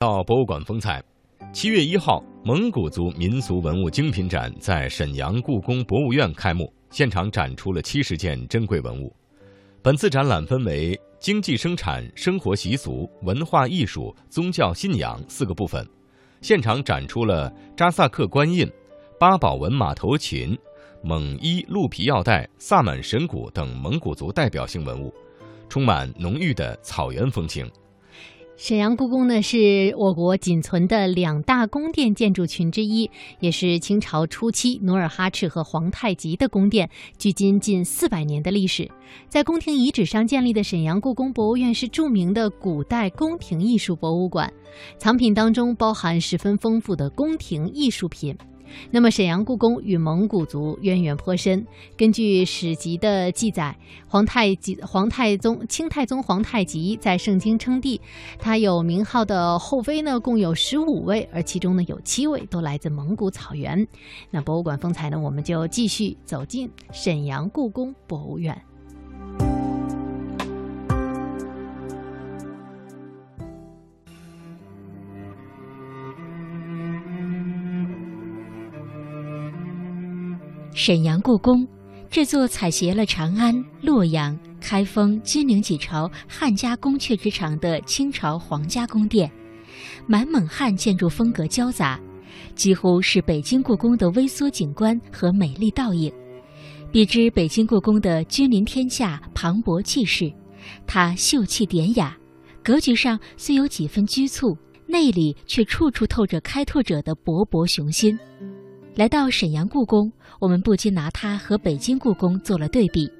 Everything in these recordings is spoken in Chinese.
到博物馆风采，七月一号，蒙古族民俗文物精品展在沈阳故宫博物院开幕，现场展出了七十件珍贵文物。本次展览分为经济生产、生活习俗、文化艺术、宗教信仰四个部分，现场展出了扎萨克官印、八宝纹马头琴、蒙衣鹿皮腰带、萨满神鼓等蒙古族代表性文物，充满浓郁的草原风情。沈阳故宫呢，是我国仅存的两大宫殿建筑群之一，也是清朝初期努尔哈赤和皇太极的宫殿，距今近四百年的历史。在宫廷遗址上建立的沈阳故宫博物院是著名的古代宫廷艺术博物馆，藏品当中包含十分丰富的宫廷艺术品。那么，沈阳故宫与蒙古族渊源颇深。根据史籍的记载，皇太极、皇太宗、清太宗皇太极在盛京称帝，他有名号的后妃呢，共有十五位，而其中呢有七位都来自蒙古草原。那博物馆风采呢，我们就继续走进沈阳故宫博物院。沈阳故宫，这座采撷了长安、洛阳、开封、金陵几朝汉家宫阙之长的清朝皇家宫殿，满蒙汉建筑风格交杂，几乎是北京故宫的微缩景观和美丽倒影。比之北京故宫的君临天下、磅礴气势，它秀气典雅，格局上虽有几分拘促，内里却处处透着开拓者的勃勃雄心。来到沈阳故宫，我们不禁拿它和北京故宫做了对比。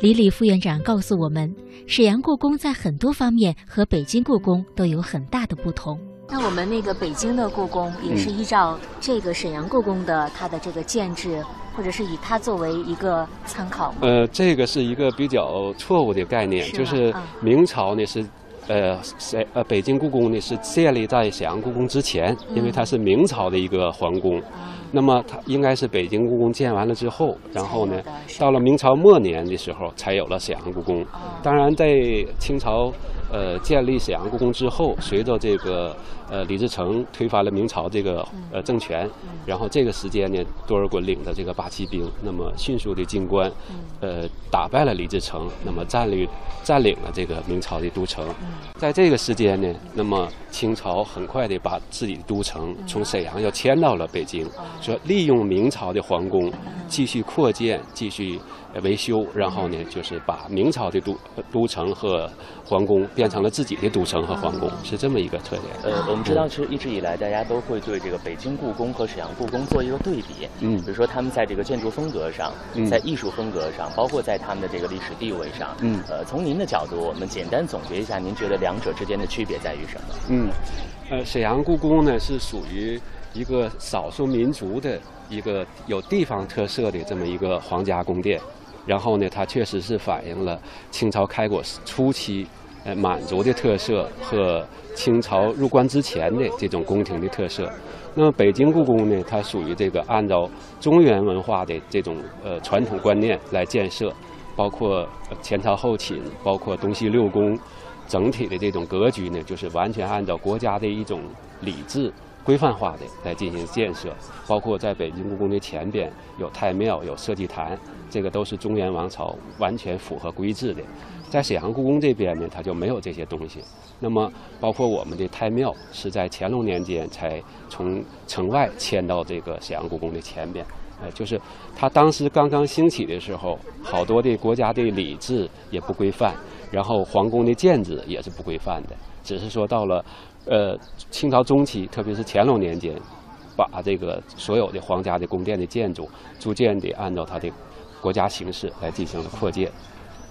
李李副院长告诉我们，沈阳故宫在很多方面和北京故宫都有很大的不同。那我们那个北京的故宫也是依照这个沈阳故宫的它的这个建制，或者是以它作为一个参考吗？呃，这个是一个比较错误的概念，就是明朝呢是。呃，沈呃北京故宫呢是建立在沈阳故宫之前，因为它是明朝的一个皇宫。那么它应该是北京故宫建完了之后，然后呢，到了明朝末年的时候才有了沈阳故宫。当然，在清朝呃建立沈阳故宫之后，随着这个呃李自成推翻了明朝这个呃政权，然后这个时间呢，多尔衮领的这个八旗兵，那么迅速的进关，呃打败了李自成，那么占领占领了这个明朝的都城。在这个时间呢，那么清朝很快的把自己的都城从沈阳要迁到了北京。说利用明朝的皇宫继续扩建，继续维修，然后呢，就是把明朝的都都城和皇宫变成了自己的都城和皇宫，是这么一个特点。呃，我们知道，其实一直以来，大家都会对这个北京故宫和沈阳故宫做一个对比。嗯，比如说他们在这个建筑风格上，在艺术风格上，包括在他们的这个历史地位上。嗯，呃，从您的角度，我们简单总结一下，您觉得两者之间的区别在于什么？嗯，呃，沈阳故宫呢是属于。一个少数民族的一个有地方特色的这么一个皇家宫殿，然后呢，它确实是反映了清朝开国初期，呃，满族的特色和清朝入关之前的这种宫廷的特色。那么北京故宫呢，它属于这个按照中原文化的这种呃传统观念来建设，包括前朝后寝，包括东西六宫，整体的这种格局呢，就是完全按照国家的一种礼制。规范化的来进行建设，包括在北京故宫的前边有太庙、有社稷坛，这个都是中原王朝完全符合规制的。在沈阳故宫这边呢，它就没有这些东西。那么，包括我们的太庙是在乾隆年间才从城外迁到这个沈阳故宫的前边。呃，就是它当时刚刚兴起的时候，好多的国家的礼制也不规范，然后皇宫的建制也是不规范的。只是说到了。呃，清朝中期，特别是乾隆年间，把这个所有的皇家的宫殿的建筑，逐渐的按照它的国家形式来进行了扩建。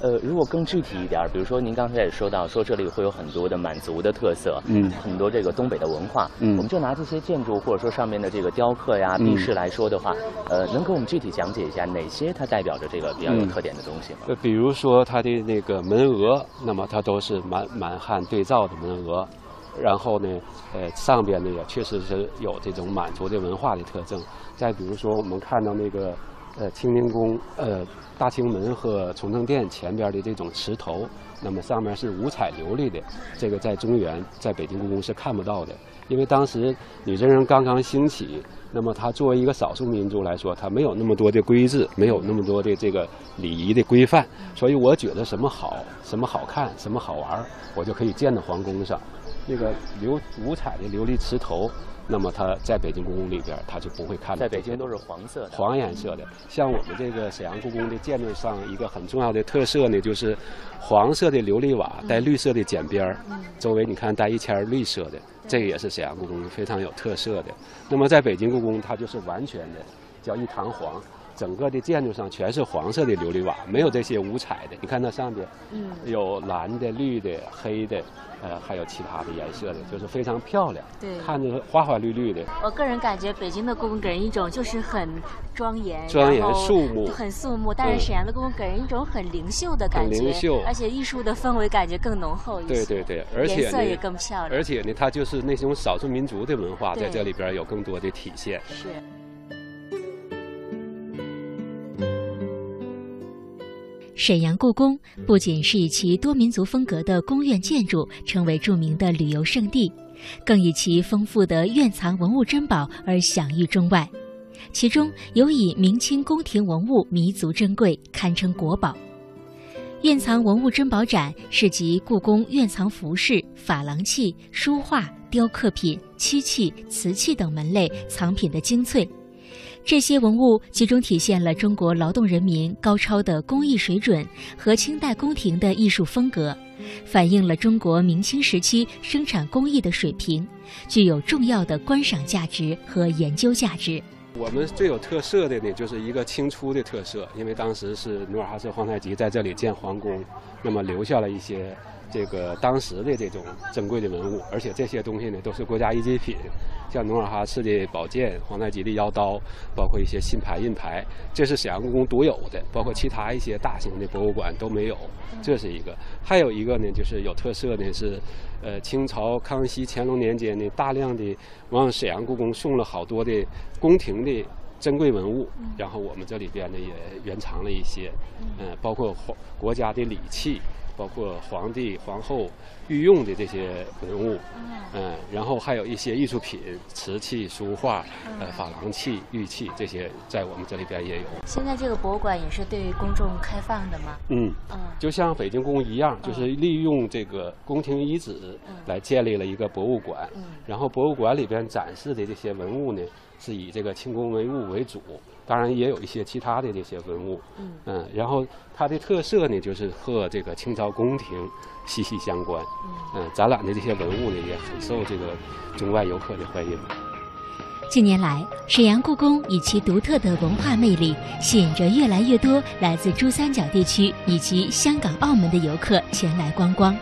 呃，如果更具体一点，比如说您刚才也说到，说这里会有很多的满族的特色，嗯，很多这个东北的文化，嗯，我们就拿这些建筑或者说上面的这个雕刻呀、壁饰来说的话，呃，能给我们具体讲解一下哪些它代表着这个比较有特点的东西吗？呃，比如说它的那个门额，那么它都是满满汉对照的门额。然后呢，呃，上边呢也确实是有这种满族的文化的特征。再比如说，我们看到那个呃清明宫、呃大清门和崇政殿前边的这种池头，那么上面是五彩琉璃的，这个在中原在北京故宫是看不到的，因为当时女真人刚刚兴起，那么它作为一个少数民族来说，它没有那么多的规制，没有那么多的这个礼仪的规范，所以我觉得什么好、什么好看、什么好玩，我就可以建到皇宫上。那个流五彩的琉璃瓷头，那么它在北京故宫里边，它就不会看到。在北京都是黄色的，黄颜色的。像我们这个沈阳故宫的建筑上一个很重要的特色呢，就是黄色的琉璃瓦带绿色的剪边儿，周围你看带一圈绿色的，这个也是沈阳故宫非常有特色的。那么在北京故宫，它就是完全的叫一堂黄。整个的建筑上全是黄色的琉璃瓦，没有这些五彩的。你看那上边，嗯，有蓝的、绿的、黑的，呃，还有其他的颜色的，就是非常漂亮。对，看着花花绿绿的。我个人感觉北京的故宫给人一种就是很庄严、庄严肃穆、很肃穆，但是沈阳的故宫给人一种很灵秀的感觉，灵秀，而且艺术的氛围感觉更浓厚一些。对对对，而且颜色也更漂亮。而且呢，它就是那种少数民族的文化在这里边有更多的体现。是。沈阳故宫不仅是以其多民族风格的宫苑建筑成为著名的旅游胜地，更以其丰富的院藏文物珍宝而享誉中外。其中有以明清宫廷文物弥足珍贵，堪称国宝。院藏文物珍宝展是集故宫院藏服饰、珐琅器、书画、雕刻品、漆器、瓷器等门类藏品的精粹。这些文物集中体现了中国劳动人民高超的工艺水准和清代宫廷的艺术风格，反映了中国明清时期生产工艺的水平，具有重要的观赏价值和研究价值。我们最有特色的呢，就是一个清初的特色，因为当时是努尔哈赤、皇太极在这里建皇宫，那么留下了一些。这个当时的这种珍贵的文物，而且这些东西呢都是国家一级品，像努尔哈赤的宝剑、皇太极的腰刀，包括一些新牌、印牌，这是沈阳故宫独有的，包括其他一些大型的博物馆都没有。这是一个，还有一个呢，就是有特色的是，呃，清朝康熙、乾隆年间呢，大量的往沈阳故宫送了好多的宫廷的珍贵文物，然后我们这里边呢也原藏了一些，嗯，包括皇国家的礼器。包括皇帝、皇后御用的这些文物，嗯，然后还有一些艺术品、瓷器、书画、呃，珐琅器、玉器这些，在我们这里边也有。现在这个博物馆也是对公众开放的吗？嗯，嗯，就像北京故宫一样，就是利用这个宫廷遗址来建立了一个博物馆。嗯，然后博物馆里边展示的这些文物呢，是以这个清宫文物为主。当然也有一些其他的这些文物，嗯，然后它的特色呢，就是和这个清朝宫廷息息相关，嗯，展览的这些文物呢，也很受这个中外游客的欢迎。近年来，沈阳故宫以其独特的文化魅力，吸引着越来越多来自珠三角地区以及香港、澳门的游客前来观光。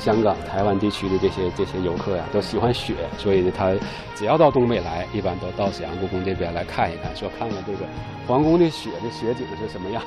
香港、台湾地区的这些这些游客呀，都喜欢雪，所以呢，他只要到东北来，一般都到沈阳故宫这边来看一看，说看看这个皇宫的雪的雪景是什么样。